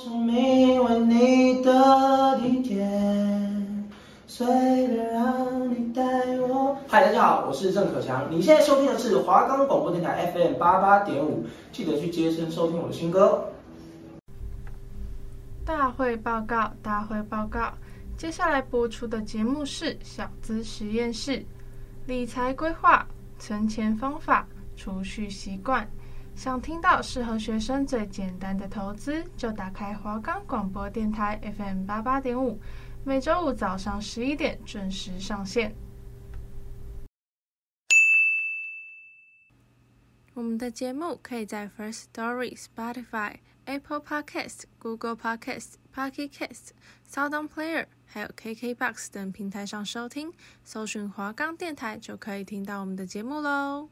聪明为你的体贴，随便让你带我。嗨，大家好，我是郑可强。你现在收听的是华冈广播电台 FM 八八点五，记得去接声收听我的新歌。大会报告，大会报告。接下来播出的节目是小资实验室，理财规划、存钱方法、储蓄习惯。想听到适合学生最简单的投资，就打开华冈广播电台 FM 八八点五，每周五早上十一点准时上线。我们的节目可以在 First Story、Spotify、Apple Podcast、Google Podcast、Pocket Cast、SoundPlayer 还有 KKBox 等平台上收听，搜寻华冈电台就可以听到我们的节目喽。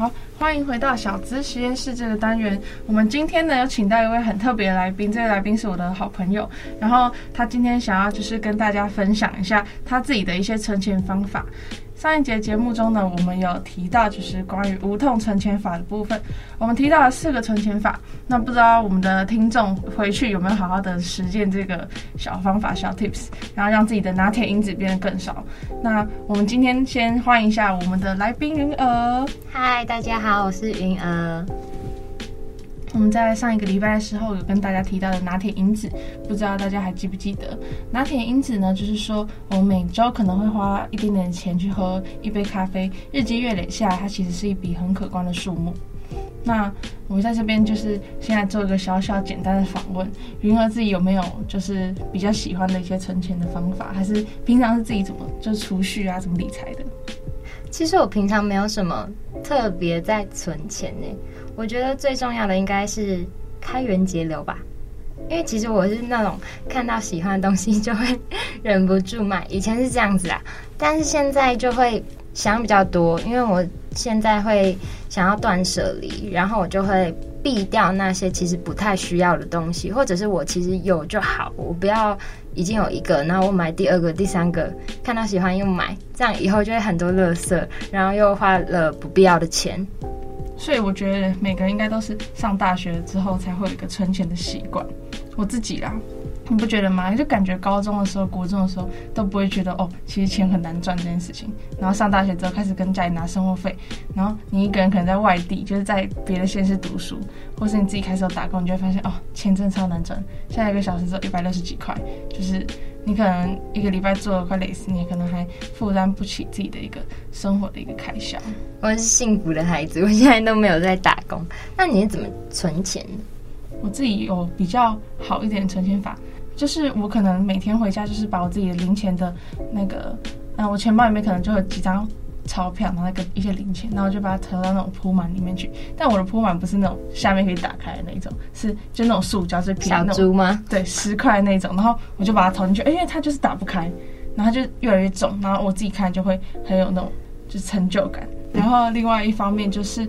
好，欢迎回到小资实验室这个单元。我们今天呢，有请到一位很特别的来宾，这位来宾是我的好朋友。然后他今天想要就是跟大家分享一下他自己的一些存钱方法。上一节节目中呢，我们有提到就是关于无痛存钱法的部分，我们提到了四个存钱法。那不知道我们的听众回去有没有好好的实践这个小方法、小 tips，然后让自己的拿铁因子变得更少。那我们今天先欢迎一下我们的来宾云儿。嗨，大家好，我是云儿。我们在上一个礼拜的时候有跟大家提到的拿铁因子，不知道大家还记不记得？拿铁因子呢，就是说我们每周可能会花一点点钱去喝一杯咖啡，日积月累下来，它其实是一笔很可观的数目。那我们在这边就是现在做一个小小简单的访问，云儿自己有没有就是比较喜欢的一些存钱的方法，还是平常是自己怎么就是储蓄啊，怎么理财的？其实我平常没有什么特别在存钱呢。我觉得最重要的应该是开源节流吧，因为其实我是那种看到喜欢的东西就会忍不住买，以前是这样子啊，但是现在就会想比较多，因为我现在会想要断舍离，然后我就会避掉那些其实不太需要的东西，或者是我其实有就好，我不要已经有一个，然后我买第二个、第三个，看到喜欢又买，这样以后就会很多垃圾，然后又花了不必要的钱。所以我觉得每个人应该都是上大学之后才会有一个存钱的习惯。我自己啦，你不觉得吗？就感觉高中的时候、国中的时候都不会觉得哦，其实钱很难赚这件事情。然后上大学之后开始跟家里拿生活费，然后你一个人可能在外地，就是在别的县市读书，或是你自己开始有打工，你就会发现哦，钱真的超难赚。现在一个小时只有一百六十几块，就是。你可能一个礼拜做了快累死，你可能还负担不起自己的一个生活的一个开销。我是幸福的孩子，我现在都没有在打工。那你是怎么存钱？我自己有比较好一点的存钱法，就是我可能每天回家就是把我自己的零钱的那个，嗯，我钱包里面可能就有几张。钞票，然后跟一些零钱，然后就把它投到那种铺满里面去。但我的铺满不是那种下面可以打开的那种，是就那种塑胶最便宜的那种。小猪吗？对，十块那种。然后我就把它投进去，哎，因为它就是打不开，然后就越来越重。然后我自己看就会很有那种就是成就感。然后另外一方面就是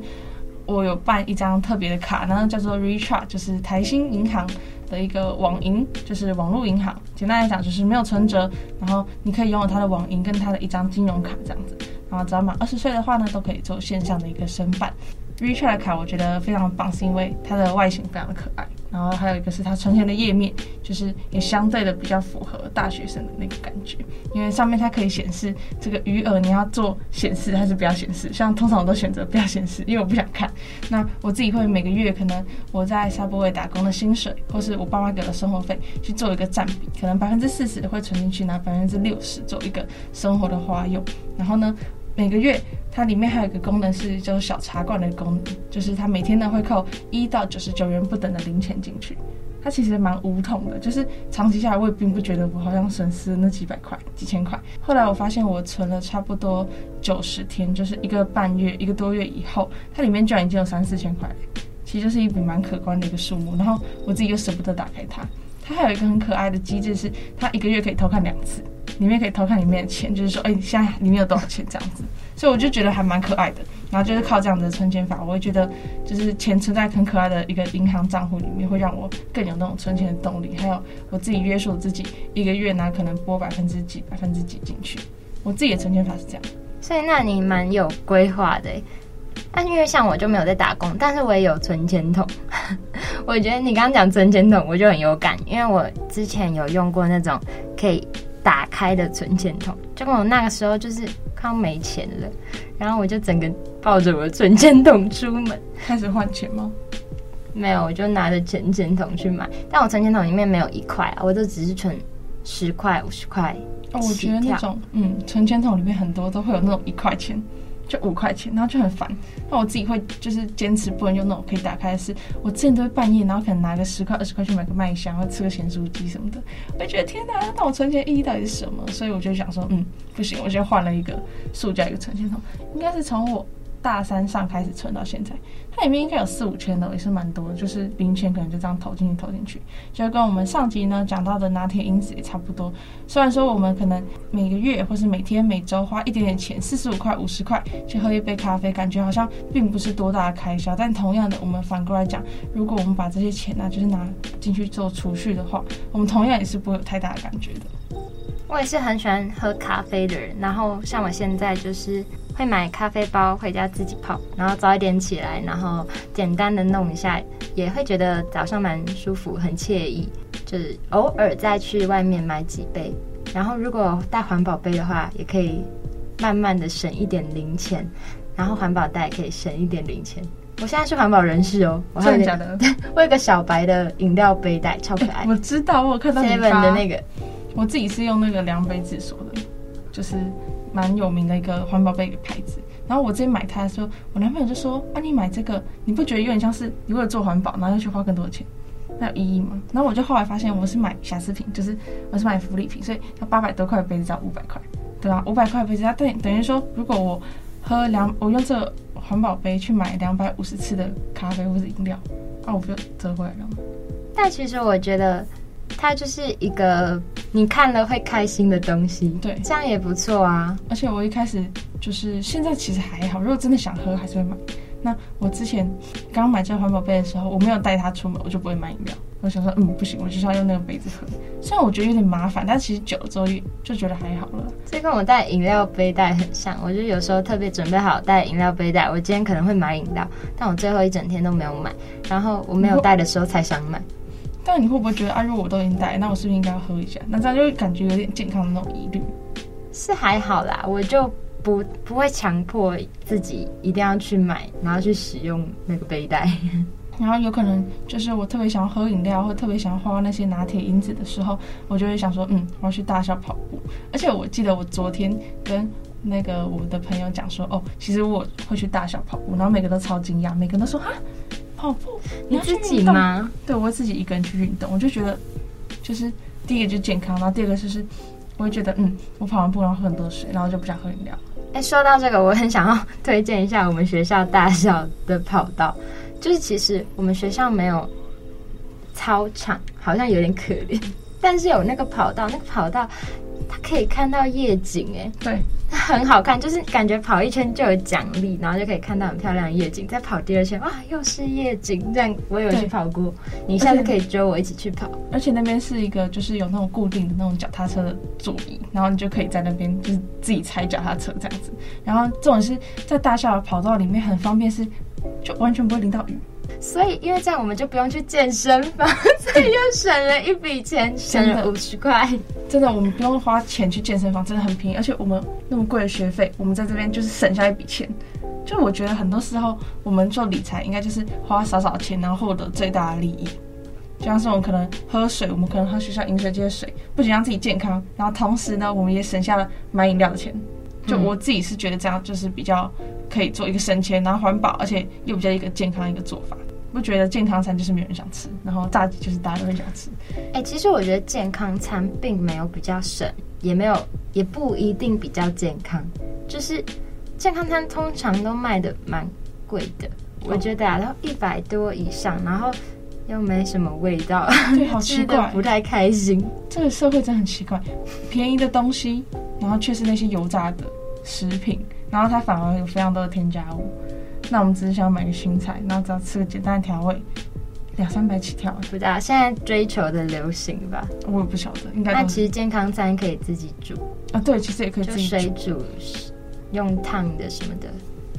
我有办一张特别的卡，然后叫做 Recharge，就是台新银行的一个网银，就是网络银行。简单来讲就是没有存折，然后你可以拥有它的网银跟它的一张金融卡这样子。然后只要满二十岁的话呢，都可以做线上的一个申办。Recharge 卡我觉得非常棒，是因为它的外形非常的可爱。然后还有一个是它存钱的页面，就是也相对的比较符合大学生的那个感觉，因为上面它可以显示这个余额，你要做显示还是不要显示？像通常我都选择不要显示，因为我不想看。那我自己会每个月可能我在 Subway 打工的薪水，或是我爸妈给的生活费去做一个占比，可能百分之四十会存进去，拿百分之六十做一个生活的花用。然后呢，每个月它里面还有一个功能是叫做小茶罐的功能，就是它每天呢会扣一到九十九元不等的零钱进去。它其实蛮无痛的，就是长期下来我也并不觉得我好像损失那几百块、几千块。后来我发现我存了差不多九十天，就是一个半月、一个多月以后，它里面居然已经有三四千块，其实就是一笔蛮可观的一个数目。然后我自己又舍不得打开它。它还有一个很可爱的机制，是它一个月可以偷看两次。里面可以偷看里面的钱，就是说，哎、你现在里面有多少钱这样子，所以我就觉得还蛮可爱的。然后就是靠这样的存钱法，我会觉得就是钱存在很可爱的一个银行账户里面，会让我更有那种存钱的动力。还有我自己约束自己，一个月呢可能拨百分之几、百分之几进去。我自己的存钱法是这样。所以那你蛮有规划的，但因为像我就没有在打工，但是我也有存钱筒。我觉得你刚刚讲存钱筒，我就很有感，因为我之前有用过那种可以打开的存钱筒，结果我那个时候就是快没钱了，然后我就整个抱着我的存钱筒出门，开始换钱吗？没有，我就拿着存钱筒去买，但我存钱筒里面没有一块啊，我都只是存十块、五十块。哦，我觉得那种嗯，存钱筒里面很多都会有那种一块钱。就五块钱，然后就很烦。那我自己会就是坚持不能用那种可以打开的是，我之前都会半夜，然后可能拿个十块二十块去买个麦香，或吃个咸酥鸡什么的。我就觉得天哪，那我存钱意义到底是什么？所以我就想说，嗯，不行，我先换了一个塑胶一个存钱筒，应该是从我。大三上开始存到现在，它里面应该有四五千的，也是蛮多的。就是零钱可能就这样投进去投进去，就跟我们上集呢讲到的拿铁因子也差不多。虽然说我们可能每个月或是每天每周花一点点钱，四十五块五十块去喝一杯咖啡，感觉好像并不是多大的开销。但同样的，我们反过来讲，如果我们把这些钱呢、就是拿进去做储蓄的话，我们同样也是不会有太大的感觉的。我也是很喜欢喝咖啡的人，然后像我现在就是。会买咖啡包回家自己泡，然后早一点起来，然后简单的弄一下，也会觉得早上蛮舒服，很惬意。就是偶尔再去外面买几杯，然后如果带环保杯的话，也可以慢慢的省一点零钱，然后环保袋也可以省一点零钱。我现在是环保人士哦，真的假的？我有个小白的饮料杯袋，超可爱。我知道，我有看到 Seven 的那个，我自己是用那个量杯自说的，就是。蛮有名的一个环保杯的牌子，然后我之前买它的时候，我男朋友就说：“啊，你买这个，你不觉得有点像是你为了做环保，然后要去花更多的钱，那有意义吗？”然后我就后来发现，我是买瑕疵品，就是我是买福利品，所以它八百多块的杯子只要五百块，对啊，五百块杯子，它等等于说，如果我喝两，我用这个环保杯去买两百五十次的咖啡或者饮料，那我不就折回来了吗？但其实我觉得。它就是一个你看了会开心的东西，对，这样也不错啊。而且我一开始就是现在其实还好，如果真的想喝还是会买。那我之前刚买这个环保杯的时候，我没有带它出门，我就不会买饮料。我想说，嗯，不行，我就是要用那个杯子喝。虽然我觉得有点麻烦，但其实久了之后就觉得还好了。这跟我带饮料杯带很像，我就有时候特别准备好带饮料杯带，我今天可能会买饮料，但我最后一整天都没有买，然后我没有带的时候才想买。但你会不会觉得啊，如果我都已经带，那我是不是应该要喝一下？那这样就会感觉有点健康的那种疑虑。是还好啦，我就不不会强迫自己一定要去买，然后去使用那个背带。然后有可能就是我特别想要喝饮料，或特别想要花那些拿铁因子的时候，我就会想说，嗯，我要去大校跑步。而且我记得我昨天跟那个我的朋友讲说，哦，其实我会去大校跑步，然后每个都超惊讶，每个都说哈。跑步，你自己吗？对，我会自己一个人去运动。我就觉得，就是第一个就是健康，然后第二个就是，我会觉得，嗯，我跑完步然后喝很多水，然后就不想喝饮料。哎，说到这个，我很想要 推荐一下我们学校大校的跑道。就是其实我们学校没有操场，好像有点可怜，但是有那个跑道，那个跑道。它可以看到夜景，哎，对，它很好看，就是感觉跑一圈就有奖励，然后就可以看到很漂亮的夜景。再跑第二圈，哇，又是夜景。这样我有去跑过，你下次可以揪我一起去跑。而且那边是一个，就是有那种固定的那种脚踏车的座椅，然后你就可以在那边就是自己踩脚踏车这样子。然后这种是在大校的跑道里面很方便，是就完全不会淋到雨。所以，因为这样我们就不用去健身房，所以又省了一笔钱，省了五十块。真的，我们不用花钱去健身房，真的很便宜。而且我们那么贵的学费，我们在这边就是省下一笔钱。就我觉得很多时候，我们做理财应该就是花少少钱，然后获得最大的利益。就像是我们可能喝水，我们可能喝学校饮水机的水，不仅让自己健康，然后同时呢，我们也省下了买饮料的钱。就我自己是觉得这样就是比较可以做一个省钱，然后环保，而且又比较一个健康的一个做法。不觉得健康餐就是没有人想吃，然后炸鸡就是大家都很想吃。哎、欸，其实我觉得健康餐并没有比较省，也没有也不一定比较健康。就是健康餐通常都卖的蛮贵的，我觉得啊，都一百多以上，然后又没什么味道，对，好奇怪，不太开心。这个社会真的很奇怪，便宜的东西，然后却是那些油炸的食品，然后它反而有非常多的添加物。那我们只是想买个新菜，然后只要吃个简单的调味，两三百起跳。不知道现在追求的流行吧？我也不晓得，应该。那其实健康餐可以自己煮啊，对，其实也可以自己水煮，用烫的什么的，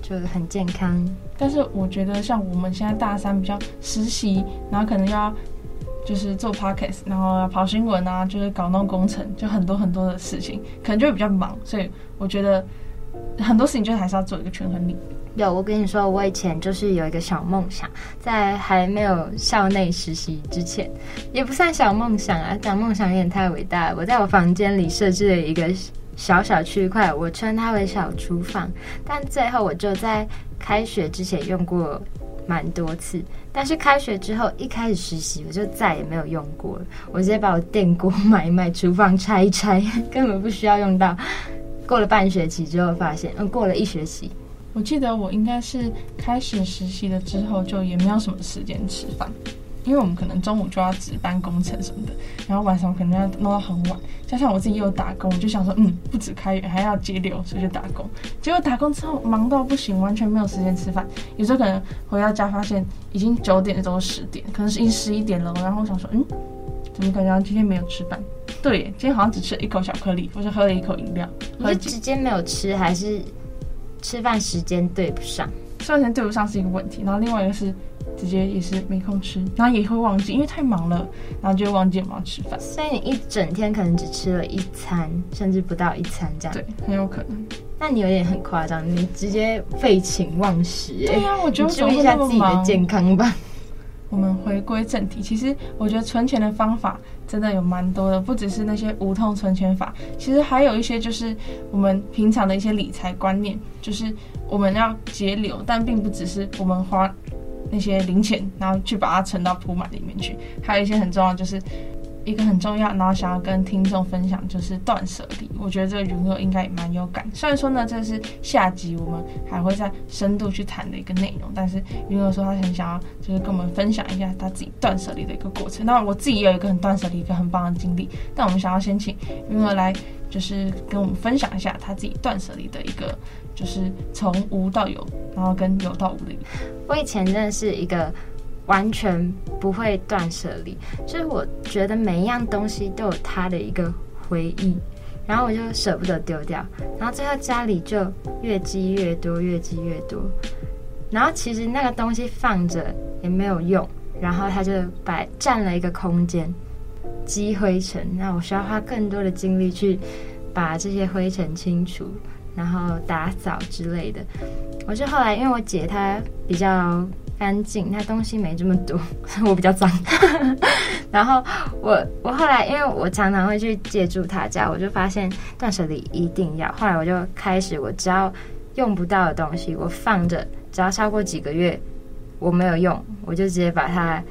就很健康。但是我觉得像我们现在大三比较实习，然后可能要就是做 podcast，然后跑新闻啊，就是搞那种工程，就很多很多的事情，可能就会比较忙。所以我觉得很多事情就还是要做一个权衡力。有，我跟你说，我以前就是有一个小梦想，在还没有校内实习之前，也不算小梦想啊，讲梦想有点太伟大了。我在我房间里设置了一个小小区块，我称它为小厨房。但最后我就在开学之前用过蛮多次，但是开学之后一开始实习，我就再也没有用过了。我直接把我电锅买一买，厨房拆一拆，根本不需要用到。过了半学期之后，发现嗯，过了一学期。我记得我应该是开始实习了之后，就也没有什么时间吃饭，因为我们可能中午就要值班工程什么的，然后晚上可能要弄到很晚。加上我自己又打工，我就想说，嗯，不止开源还要节流，所以就打工。结果打工之后忙到不行，完全没有时间吃饭。有时候可能回到家发现已经九点，都十点，可能是一十一点了。然后我想说，嗯，怎么感觉今天没有吃饭？对，今天好像只吃了一口巧克力，或者喝了一口饮料。你是直接没有吃，还是？吃饭时间对不上，吃饭时间对不上是一个问题，然后另外一个是直接也是没空吃，然后也会忘记，因为太忙了，然后就会忘记有没有吃饭。所以你一整天可能只吃了一餐，甚至不到一餐这样。对，很有可能。那你有点很夸张，你直接废寝忘食。对呀、啊，我觉得注意一下自己的健康吧。我们回归正题，其实我觉得存钱的方法真的有蛮多的，不只是那些无痛存钱法，其实还有一些就是我们平常的一些理财观念，就是我们要节流，但并不只是我们花那些零钱，然后去把它存到铺满里面去，还有一些很重要就是。一个很重要，然后想要跟听众分享，就是断舍离。我觉得这个云儿应该也蛮有感。虽然说呢，这是下集我们还会再深度去谈的一个内容，但是云儿说他很想要，就是跟我们分享一下他自己断舍离的一个过程。那我自己也有一个很断舍离一个很棒的经历，但我们想要先请云儿来，就是跟我们分享一下他自己断舍离的一个，就是从无到有，然后跟有到无的。我以前真的是一个。完全不会断舍离，就是我觉得每一样东西都有它的一个回忆，然后我就舍不得丢掉，然后最后家里就越积越多，越积越多，然后其实那个东西放着也没有用，然后它就摆占了一个空间，积灰尘，那我需要花更多的精力去把这些灰尘清除，然后打扫之类的。我就后来因为我姐她比较。干净，它东西没这么多，我比较脏。然后我我后来，因为我常常会去借住他家，我就发现断舍离一定要。后来我就开始，我只要用不到的东西，我放着，只要超过几个月我没有用，我就直接把它。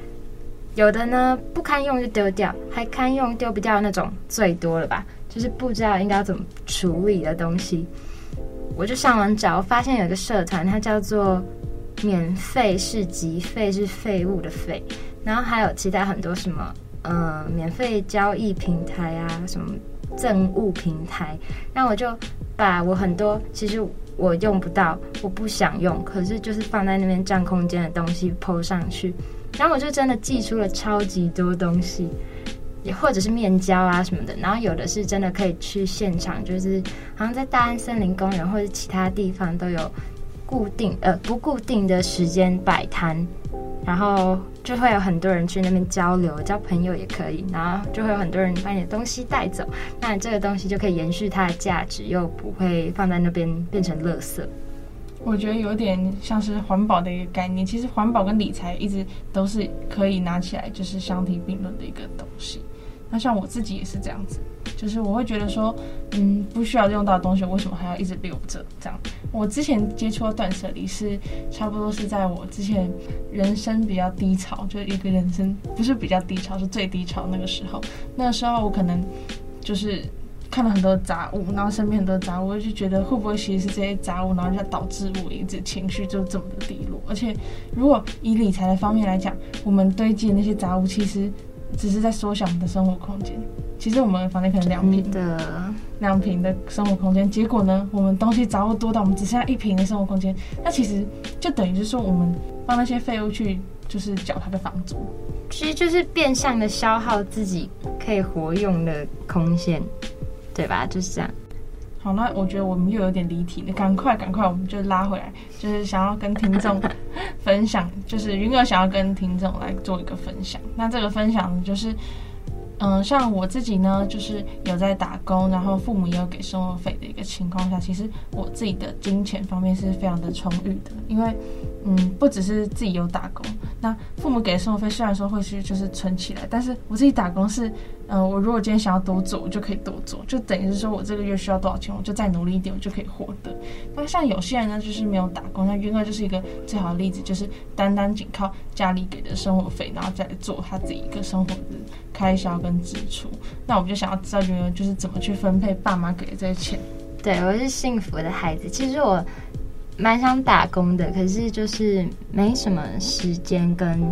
有的呢不堪用就丢掉，还堪用丢不掉那种最多了吧？就是不知道应该要怎么处理的东西，我就上网找，发现有一个社团，它叫做。免费是集废是废物的废，然后还有其他很多什么，呃，免费交易平台啊，什么赠物平台，那我就把我很多其实我用不到，我不想用，可是就是放在那边占空间的东西 po 上去，然后我就真的寄出了超级多东西，也或者是面交啊什么的，然后有的是真的可以去现场，就是好像在大安森林公园或者其他地方都有。固定呃不固定的时间摆摊，然后就会有很多人去那边交流，交朋友也可以，然后就会有很多人把你的东西带走，那这个东西就可以延续它的价值，又不会放在那边变成垃圾。我觉得有点像是环保的一个概念，其实环保跟理财一直都是可以拿起来就是相提并论的一个东西。那像我自己也是这样子，就是我会觉得说，嗯，不需要用到的东西，为什么还要一直留着？这样，我之前接触的断舍离是差不多是在我之前人生比较低潮，就一个人生不是比较低潮，是最低潮那个时候。那个时候我可能就是看了很多杂物，然后身边很多杂物，我就觉得会不会其实是这些杂物，然后就导致我一直情绪就这么的低落。而且如果以理财的方面来讲，我们堆积的那些杂物其实。只是在缩小我们的生活空间。其实我们房间可能两平的两平的生活空间，结果呢，我们东西杂物多到我们只剩下一平的生活空间。那其实就等于是说，我们帮那些废物去就是缴他的房租，其实就是变相的消耗自己可以活用的空间，对吧？就是这样。好，那我觉得我们又有点离题了，赶快赶快，我们就拉回来，就是想要跟听众分享，就是云儿想要跟听众来做一个分享。那这个分享，就是。嗯，像我自己呢，就是有在打工，然后父母也有给生活费的一个情况下，其实我自己的金钱方面是非常的充裕的，因为，嗯，不只是自己有打工，那父母给的生活费虽然说会是就是存起来，但是我自己打工是。嗯，我如果今天想要多做，我就可以多做，就等于是说我这个月需要多少钱，我就再努力一点，我就可以获得。那像有些人呢，就是没有打工，那云儿就是一个最好的例子，就是单单仅靠家里给的生活费，然后再来做他自己一个生活的开销跟支出。那我就想要知道云儿就是怎么去分配爸妈给的这些钱。对，我是幸福的孩子，其实我。蛮想打工的，可是就是没什么时间跟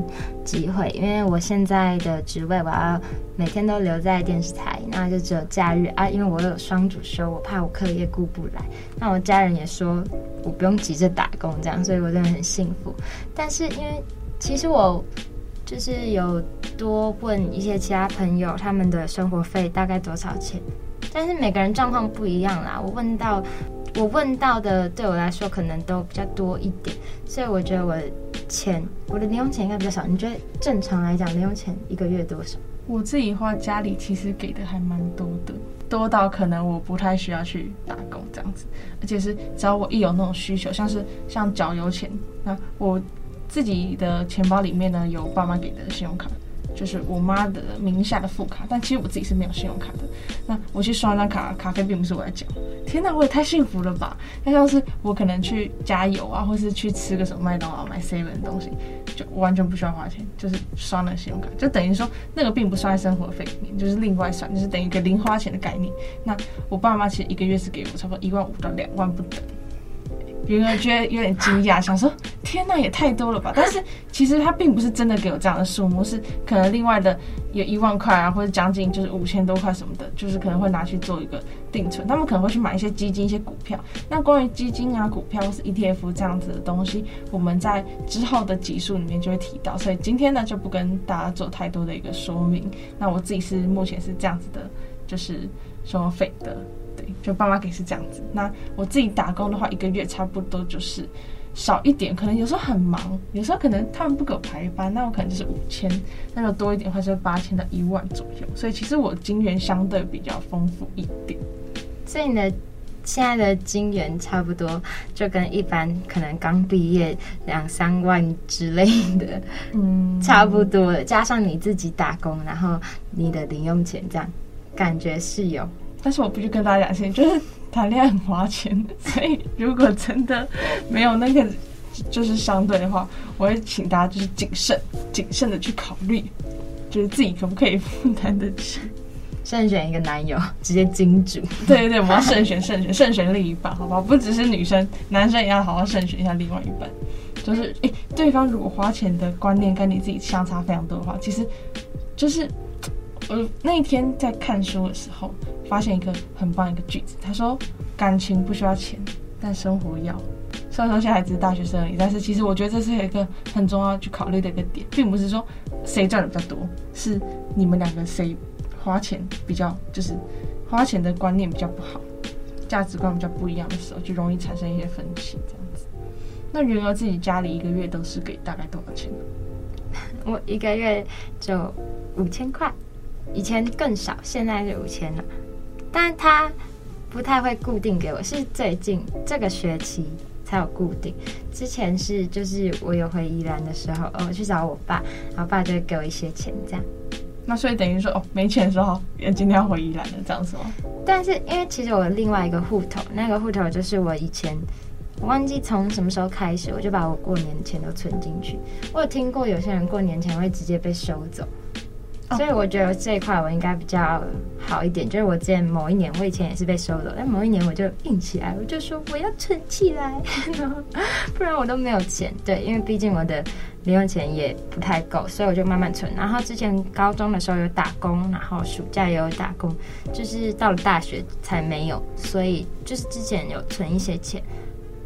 机会，因为我现在的职位，我要每天都留在电视台，那就只有假日啊，因为我有双主修，我怕我课业顾不来。那我家人也说我不用急着打工这样，所以我真的很幸福。但是因为其实我就是有多问一些其他朋友，他们的生活费大概多少钱，但是每个人状况不一样啦。我问到。我问到的对我来说可能都比较多一点，所以我觉得我钱，我的零用钱应该比较少。你觉得正常来讲零用钱一个月多少？我自己话家里其实给的还蛮多的，多到可能我不太需要去打工这样子，而且是只要我一有那种需求，像是像缴油钱，那我自己的钱包里面呢有爸妈给的信用卡。就是我妈的名下的副卡，但其实我自己是没有信用卡的。那我去刷那卡，卡费并不是我来缴。天哪，我也太幸福了吧！那像是我可能去加油啊，或是去吃个什么麦当劳、买 seven 的东西，就完全不需要花钱，就是刷那信用卡，就等于说那个并不算生活费，就是另外算，就是等于一个零花钱的概念。那我爸妈其实一个月是给我差不多一万五到两万不等。云儿觉得有点惊讶，想说：“天哪，也太多了吧！”但是其实他并不是真的给我这样的数目，是可能另外的有一万块啊，或者将近就是五千多块什么的，就是可能会拿去做一个定存。他们可能会去买一些基金、一些股票。那关于基金啊、股票或是 ETF 这样子的东西，我们在之后的集数里面就会提到，所以今天呢就不跟大家做太多的一个说明。那我自己是目前是这样子的，就是生活费的。就爸妈给是这样子，那我自己打工的话，一个月差不多就是少一点，可能有时候很忙，有时候可能他们不给我排班，那我可能就是五千，那就多一点的话就是八千到一万左右，所以其实我金源相对比较丰富一点。所以你的现在的金源差不多就跟一般可能刚毕业两三万之类的，嗯，差不多的，加上你自己打工，然后你的零用钱这样，感觉是有。但是我必须跟大家讲一下，就是谈恋爱很花钱，所以如果真的没有那个就是相对的话，我会请大家就是谨慎、谨慎的去考虑，就是自己可不可以负担得起。慎选一个男友，直接金主。对对对，我们要慎选、慎选、慎选另一半，好不好？不只是女生，男生也要好好慎选一下另外一半。就是，诶，对方如果花钱的观念跟你自己相差非常多的话，其实就是。我那一天在看书的时候，发现一个很棒一个句子，他说：“感情不需要钱，但生活要。”虽然说现在还只是大学生而已，但是其实我觉得这是一个很重要去考虑的一个点，并不是说谁赚的比较多，是你们两个谁花钱比较，就是花钱的观念比较不好，价值观比较不一样的时候，就容易产生一些分歧这样子。那云儿自己家里一个月都是给大概多少钱？我一个月就五千块。以前更少，现在是五千了，但他不太会固定给我，是最近这个学期才有固定。之前是就是我有回宜兰的时候，哦，我去找我爸，然后爸就会给我一些钱，这样。那所以等于说，哦，没钱的时候也今天要回宜兰了这样子吗？但是因为其实我有另外一个户头，那个户头就是我以前我忘记从什么时候开始，我就把我过年的钱都存进去。我有听过有些人过年前会直接被收走。所以我觉得这一块我应该比较好一点，就是我之前某一年，我以前也是被收的，但某一年我就硬起来，我就说我要存起来，不然我都没有钱。对，因为毕竟我的零用钱也不太够，所以我就慢慢存。然后之前高中的时候有打工，然后暑假也有打工，就是到了大学才没有，所以就是之前有存一些钱。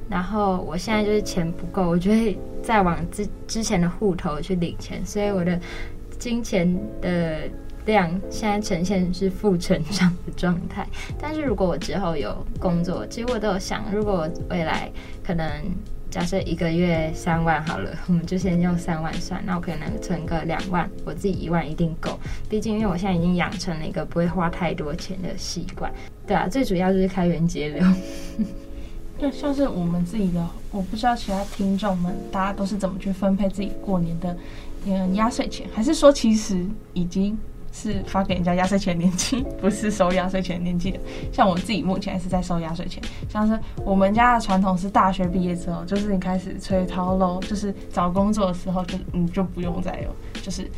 然后我现在就是钱不够，我就会再往之之前的户头去领钱，所以我的。金钱的量现在呈现是负成长的状态，但是如果我之后有工作，其实我都有想，如果未来可能假设一个月三万好了，我们就先用三万算，那我可能存个两万，我自己一万一定够。毕竟因为我现在已经养成了一个不会花太多钱的习惯，对啊，最主要就是开源节流。就像是我们自己的，我不知道其他听众们大家都是怎么去分配自己过年的嗯压岁钱，还是说其实已经。是发给人家压岁钱年纪，不是收压岁钱年纪的。像我自己目前是在收压岁钱。像是我们家的传统是大学毕业之后，就是你开始催讨喽，就是找工作的时候，就你就不用再有，就是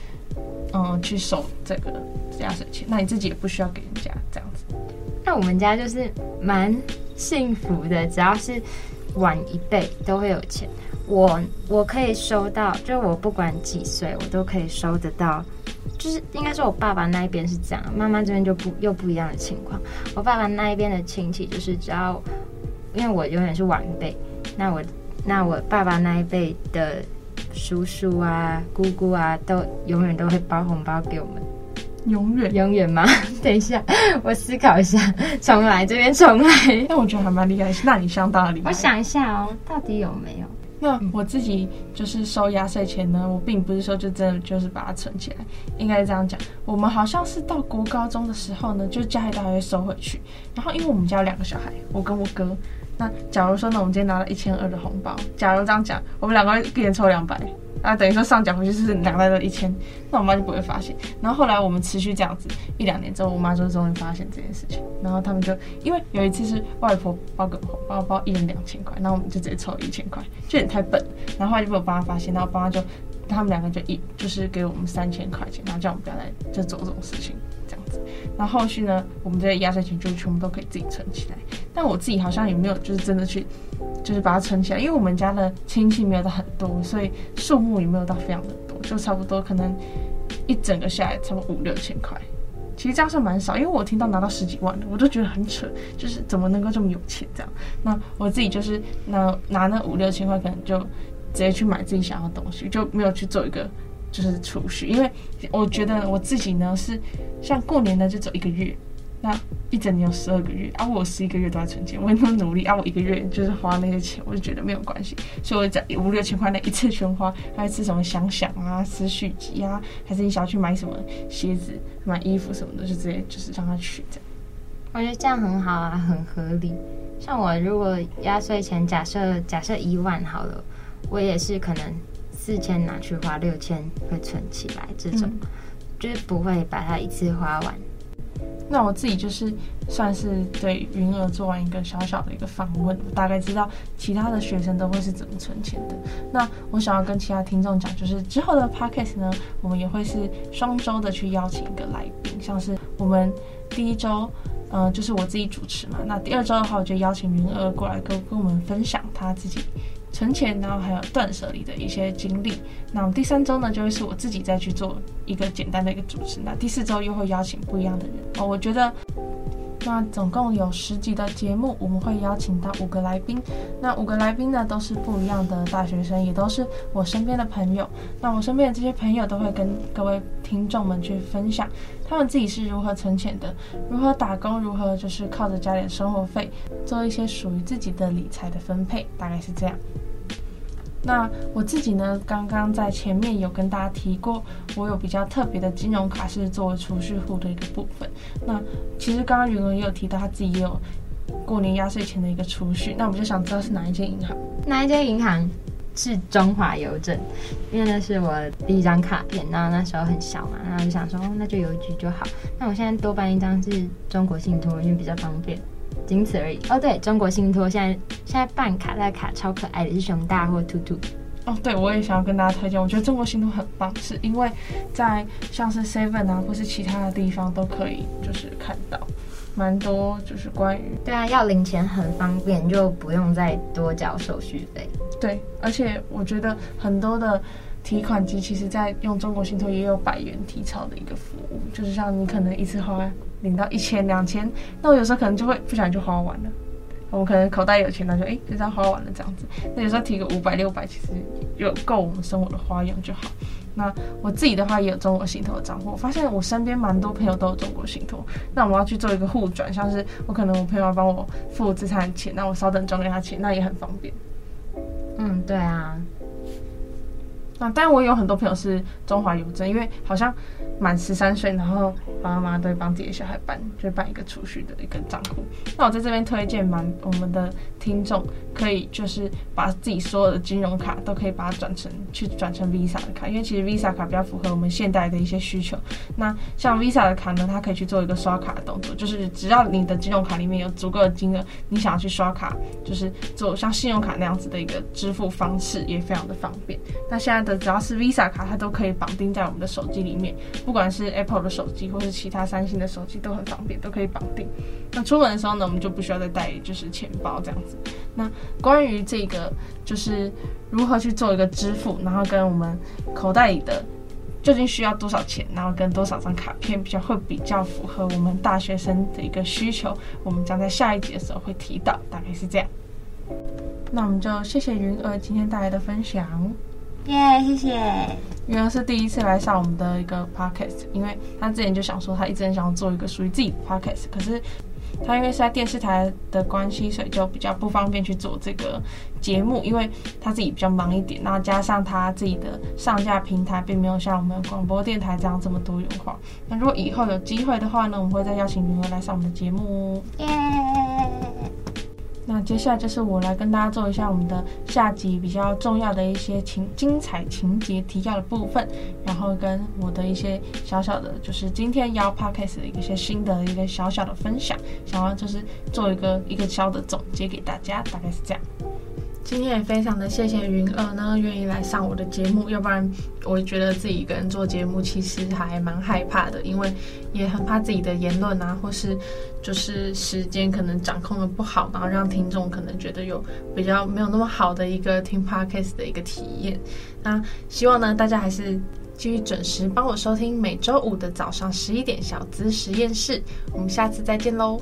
嗯去收这个压岁钱。那你自己也不需要给人家这样子。那我们家就是蛮幸福的，只要是晚一辈都会有钱。我我可以收到，就我不管几岁，我都可以收得到。就是应该说，我爸爸那一边是这样，妈妈这边就不又不一样的情况。我爸爸那一边的亲戚，就是只要因为我永远是晚辈，那我那我爸爸那一辈的叔叔啊、姑姑啊，都永远都会包红包给我们。永远永远吗？等一下，我思考一下，重来，这边重来。那我觉得还蛮厉害，那你相当厉害。我想一下哦，到底有没有？那我自己就是收压岁钱呢，我并不是说就真的就是把它存起来，应该是这样讲。我们好像是到国高中的时候呢，就家里都还会收回去。然后因为我们家有两个小孩，我跟我哥。那假如说呢，我们今天拿了一千二的红包，假如这样讲，我们两个会一人抽两百。啊，等于说上缴回去是两袋的一千，那我妈就不会发现。然后后来我们持续这样子一两年之后，我妈就终于发现这件事情。然后他们就因为有一次是外婆包个红包，包一人两千块，然后我们就直接凑了一千块，就有点太笨。然后后来就被我爸妈发现，然后我爸妈就他们两个就一就是给我们三千块钱，然后叫我们不要来就做这种事情这样子。然后后续呢，我们这些压岁钱就全部都可以自己存起来。但我自己好像也没有就是真的去。就是把它存起来，因为我们家的亲戚没有到很多，所以数目也没有到非常的多，就差不多可能一整个下来差不多五六千块。其实这样算蛮少，因为我听到拿到十几万的，我都觉得很扯，就是怎么能够这么有钱这样？那我自己就是拿拿那五六千块，可能就直接去买自己想要的东西，就没有去做一个就是储蓄，因为我觉得我自己呢是像过年呢就走一个月。那一整年有十二个月啊，我十一个月都在存钱，我也那么努力啊，我一个月就是花那些钱，我就觉得没有关系，所以我在五六千块那一次全花，还是吃什么想想啊，吃续集啊，还是你想要去买什么鞋子、买衣服什么的，就直接就是让他去这样。我觉得这样很好啊，很合理。像我如果压岁钱假设假设一万好了，我也是可能四千拿去花，六千会存起来，这种、嗯、就是不会把它一次花完。那我自己就是算是对云儿做完一个小小的一个访问，大概知道其他的学生都会是怎么存钱的。那我想要跟其他听众讲，就是之后的 podcast 呢，我们也会是双周的去邀请一个来宾，像是我们第一周，嗯、就是我自己主持嘛。那第二周的话，我就邀请云儿过来跟跟我们分享他自己。存钱，然后还有断舍离的一些经历。那第三周呢，就会是我自己再去做一个简单的一个主持。那第四周又会邀请不一样的人哦。我觉得，那总共有十集的节目，我们会邀请到五个来宾。那五个来宾呢，都是不一样的大学生，也都是我身边的朋友。那我身边的这些朋友都会跟各位听众们去分享，他们自己是如何存钱的，如何打工，如何就是靠着家里的生活费做一些属于自己的理财的分配，大概是这样。那我自己呢，刚刚在前面有跟大家提过，我有比较特别的金融卡是作为储蓄户的一个部分。那其实刚刚云龙也有提到，他自己也有过年压岁钱的一个储蓄。那我们就想知道是哪一间银行？哪一间银行？是中华邮政，因为那是我第一张卡片，然后那时候很小嘛，然后就想说，哦，那就邮局就好。那我现在多办一张是中国信托，因为比较方便。仅此而已哦。对，中国信托现在现在办卡带卡超可爱的，是熊大或兔兔。哦，对，我也想要跟大家推荐，我觉得中国信托很棒，是因为在像是 Seven 啊，或是其他的地方都可以就是看到，蛮多就是关于对啊，要领钱很方便，就不用再多交手续费。对，而且我觉得很多的提款机其实在用中国信托也有百元提钞的一个服务，就是像你可能一次花。领到一千两千，那我有时候可能就会不小心就花完了。我可能口袋有钱，那就哎、就这样花完了这样子。那有时候提个五百六百，其实有够我们生活的花用就好。那我自己的话也有中国信托的账户，我发现我身边蛮多朋友都有中国信托。那我们要去做一个互转，像是我可能我朋友帮我付资产钱，那我稍等转给他钱，那也很方便。嗯，对啊。那当然，我有很多朋友是中华邮政，因为好像满十三岁，然后爸爸妈妈都会帮自己的小孩办，就办一个储蓄的一个账户。那我在这边推荐，蛮我们的听众可以就是把自己所有的金融卡都可以把它转成去转成 Visa 的卡，因为其实 Visa 卡比较符合我们现代的一些需求。那像 Visa 的卡呢，它可以去做一个刷卡的动作，就是只要你的金融卡里面有足够的金额，你想要去刷卡，就是做像信用卡那样子的一个支付方式，也非常的方便。那现在。的只要是 Visa 卡，它都可以绑定在我们的手机里面，不管是 Apple 的手机或是其他三星的手机都很方便，都可以绑定。那出门的时候呢，我们就不需要再带就是钱包这样子。那关于这个就是如何去做一个支付，然后跟我们口袋里的究竟需要多少钱，然后跟多少张卡片比较会比较符合我们大学生的一个需求，我们将在下一集的时候会提到，大概是这样。那我们就谢谢云儿今天带来的分享。耶，yeah, 谢谢。云儿是第一次来上我们的一个 podcast，因为他之前就想说他一直很想要做一个属于自己的 podcast，可是他因为是在电视台的关系，所以就比较不方便去做这个节目，因为他自己比较忙一点，然后加上他自己的上架平台并没有像我们广播电台这样这么多元化。那如果以后有机会的话呢，我们会再邀请云儿来上我们的节目。耶。那接下来就是我来跟大家做一下我们的下集比较重要的一些情精彩情节提要的部分，然后跟我的一些小小的，就是今天要 Podcast 的一些心得一个小小的分享，想要就是做一个一个小的总结给大家，大概是这样。今天也非常的谢谢云儿呢，愿意来上我的节目，要不然我觉得自己一个人做节目其实还蛮害怕的，因为也很怕自己的言论啊，或是就是时间可能掌控的不好，然后让听众可能觉得有比较没有那么好的一个听 podcast 的一个体验。那希望呢，大家还是继续准时帮我收听每周五的早上十一点小资实验室，我们下次再见喽。